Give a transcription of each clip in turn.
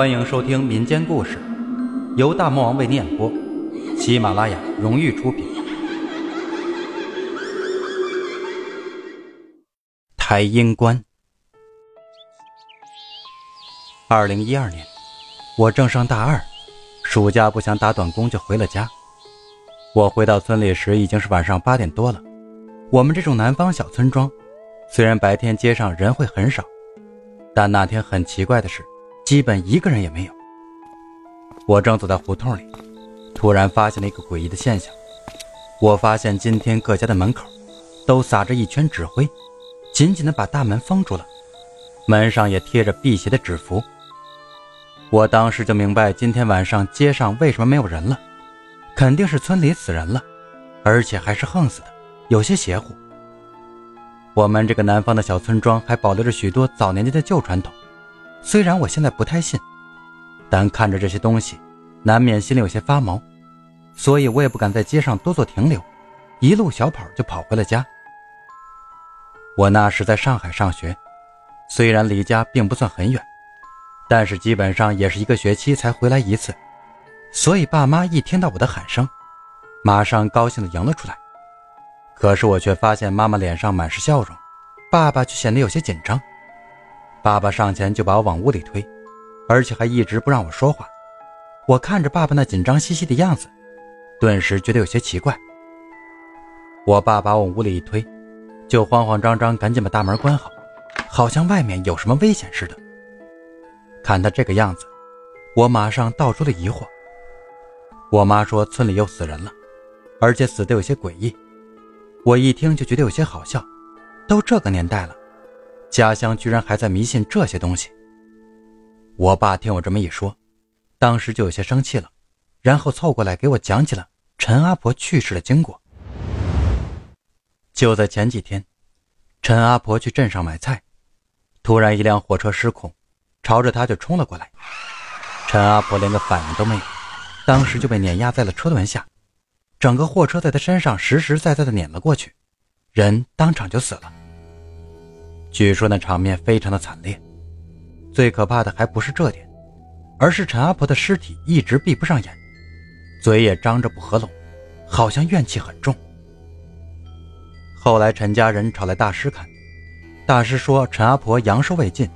欢迎收听民间故事，由大魔王为您演播，喜马拉雅荣誉出品。台阴关。二零一二年，我正上大二，暑假不想打短工，就回了家。我回到村里时，已经是晚上八点多了。我们这种南方小村庄，虽然白天街上人会很少，但那天很奇怪的是，基本一个人也没有。我正走在胡同里，突然发现了一个诡异的现象。我发现今天各家的门口都撒着一圈纸灰，紧紧的把大门封住了，门上也贴着辟邪的纸符。我当时就明白，今天晚上街上为什么没有人了，肯定是村里死人了，而且还是横死的。有些邪乎。我们这个南方的小村庄还保留着许多早年间的旧传统，虽然我现在不太信，但看着这些东西，难免心里有些发毛，所以我也不敢在街上多做停留，一路小跑就跑回了家。我那时在上海上学，虽然离家并不算很远，但是基本上也是一个学期才回来一次，所以爸妈一听到我的喊声，马上高兴地迎了出来。可是我却发现妈妈脸上满是笑容，爸爸却显得有些紧张。爸爸上前就把我往屋里推，而且还一直不让我说话。我看着爸爸那紧张兮兮的样子，顿时觉得有些奇怪。我爸把我屋里一推，就慌慌张张赶紧把大门关好，好像外面有什么危险似的。看他这个样子，我马上道出了疑惑。我妈说村里又死人了，而且死的有些诡异。我一听就觉得有些好笑，都这个年代了，家乡居然还在迷信这些东西。我爸听我这么一说，当时就有些生气了，然后凑过来给我讲起了陈阿婆去世的经过。就在前几天，陈阿婆去镇上买菜，突然一辆货车失控，朝着她就冲了过来。陈阿婆连个反应都没有，当时就被碾压在了车轮下。整个货车在她身上实实在在的碾了过去，人当场就死了。据说那场面非常的惨烈，最可怕的还不是这点，而是陈阿婆的尸体一直闭不上眼，嘴也张着不合拢，好像怨气很重。后来陈家人找来大师看，大师说陈阿婆阳寿未尽，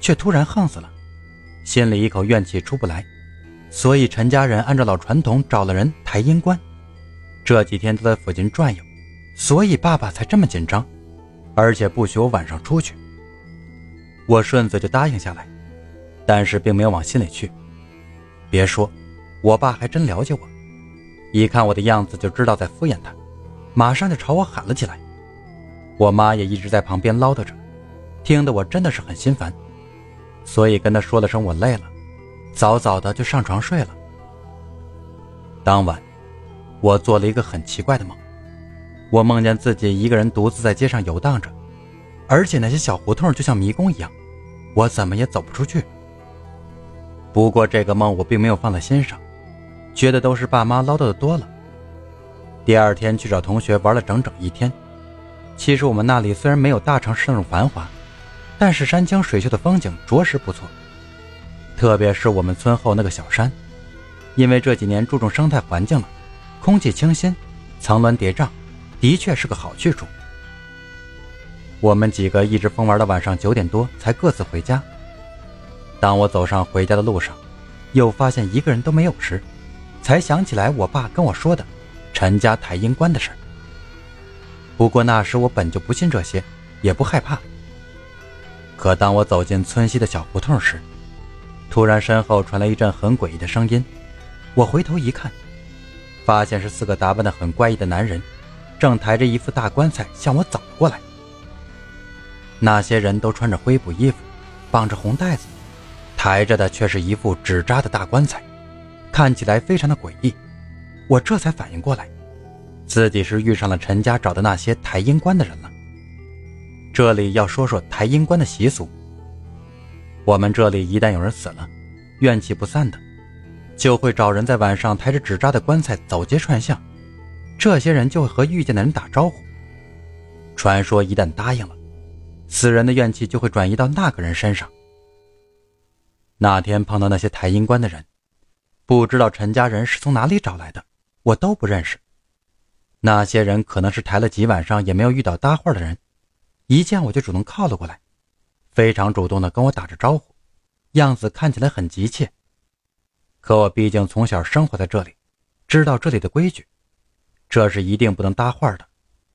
却突然横死了，心里一口怨气出不来，所以陈家人按照老传统找了人抬阴棺。这几天都在附近转悠，所以爸爸才这么紧张，而且不许我晚上出去。我顺嘴就答应下来，但是并没有往心里去。别说，我爸还真了解我，一看我的样子就知道在敷衍他，马上就朝我喊了起来。我妈也一直在旁边唠叨着，听得我真的是很心烦，所以跟他说了声我累了，早早的就上床睡了。当晚。我做了一个很奇怪的梦，我梦见自己一个人独自在街上游荡着，而且那些小胡同就像迷宫一样，我怎么也走不出去。不过这个梦我并没有放在心上，觉得都是爸妈唠叨的多了。第二天去找同学玩了整整一天。其实我们那里虽然没有大城市那种繁华，但是山清水秀的风景着实不错，特别是我们村后那个小山，因为这几年注重生态环境了。空气清新，层峦叠嶂，的确是个好去处。我们几个一直疯玩到晚上九点多才各自回家。当我走上回家的路上，又发现一个人都没有时，才想起来我爸跟我说的陈家抬阴棺的事不过那时我本就不信这些，也不害怕。可当我走进村西的小胡同时，突然身后传来一阵很诡异的声音，我回头一看。发现是四个打扮的很怪异的男人，正抬着一副大棺材向我走过来。那些人都穿着灰布衣服，绑着红带子，抬着的却是一副纸扎的大棺材，看起来非常的诡异。我这才反应过来，自己是遇上了陈家找的那些抬阴棺的人了。这里要说说抬阴棺的习俗。我们这里一旦有人死了，怨气不散的。就会找人在晚上抬着纸扎的棺材走街串巷，这些人就会和遇见的人打招呼。传说一旦答应了，死人的怨气就会转移到那个人身上。那天碰到那些抬阴棺的人，不知道陈家人是从哪里找来的，我都不认识。那些人可能是抬了几晚上也没有遇到搭话的人，一见我就主动靠了过来，非常主动的跟我打着招呼，样子看起来很急切。可我毕竟从小生活在这里，知道这里的规矩，这是一定不能搭话的，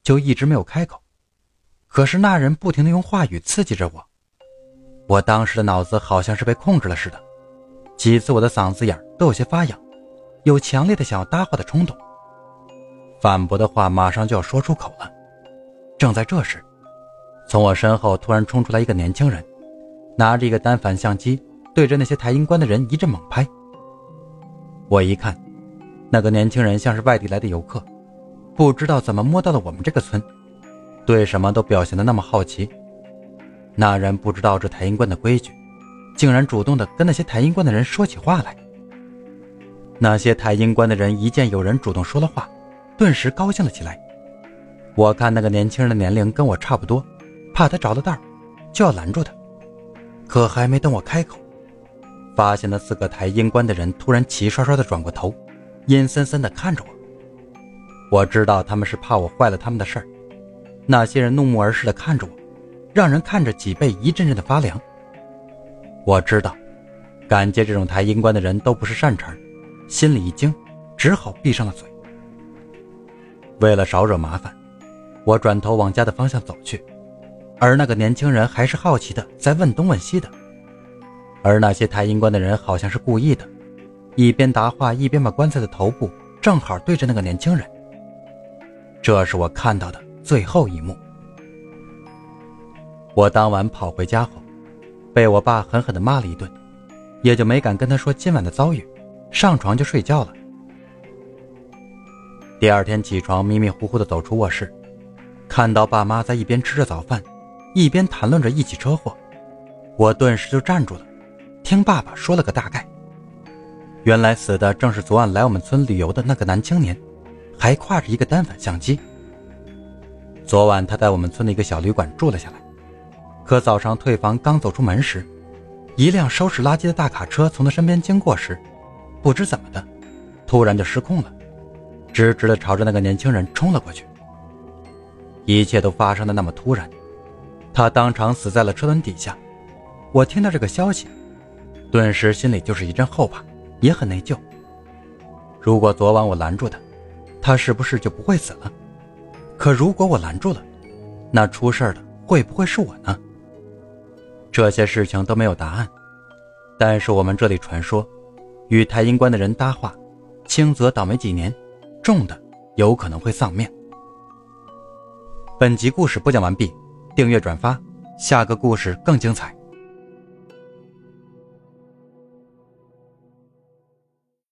就一直没有开口。可是那人不停的用话语刺激着我。我当时的脑子好像是被控制了似的，几次我的嗓子眼都有些发痒，有强烈的想要搭话的冲动。反驳的话马上就要说出口了。正在这时，从我身后突然冲出来一个年轻人，拿着一个单反相机，对着那些抬阴棺的人一阵猛拍。我一看，那个年轻人像是外地来的游客，不知道怎么摸到了我们这个村，对什么都表现的那么好奇。那人不知道这抬阴棺的规矩，竟然主动的跟那些抬阴棺的人说起话来。那些抬阴棺的人一见有人主动说了话，顿时高兴了起来。我看那个年轻人的年龄跟我差不多，怕他着了道，就要拦住他。可还没等我开口，发现那四个抬阴棺的人突然齐刷刷的转过头，阴森森的看着我。我知道他们是怕我坏了他们的事儿。那些人怒目而视的看着我。让人看着脊背一阵阵的发凉。我知道，敢接这种抬阴棺的人都不是善茬，心里一惊，只好闭上了嘴。为了少惹麻烦，我转头往家的方向走去，而那个年轻人还是好奇的在问东问西的，而那些抬阴棺的人好像是故意的，一边答话一边把棺材的头部正好对着那个年轻人。这是我看到的最后一幕。我当晚跑回家后，被我爸狠狠地骂了一顿，也就没敢跟他说今晚的遭遇，上床就睡觉了。第二天起床，迷迷糊糊地走出卧室，看到爸妈在一边吃着早饭，一边谈论着一起车祸，我顿时就站住了，听爸爸说了个大概。原来死的正是昨晚来我们村旅游的那个男青年，还挎着一个单反相机。昨晚他在我们村的一个小旅馆住了下来。可早上退房刚走出门时，一辆收拾垃圾的大卡车从他身边经过时，不知怎么的，突然就失控了，直直的朝着那个年轻人冲了过去。一切都发生的那么突然，他当场死在了车轮底下。我听到这个消息，顿时心里就是一阵后怕，也很内疚。如果昨晚我拦住他，他是不是就不会死了？可如果我拦住了，那出事的会不会是我呢？这些事情都没有答案，但是我们这里传说，与太阴关的人搭话，轻则倒霉几年，重的有可能会丧命。本集故事播讲完毕，订阅转发，下个故事更精彩。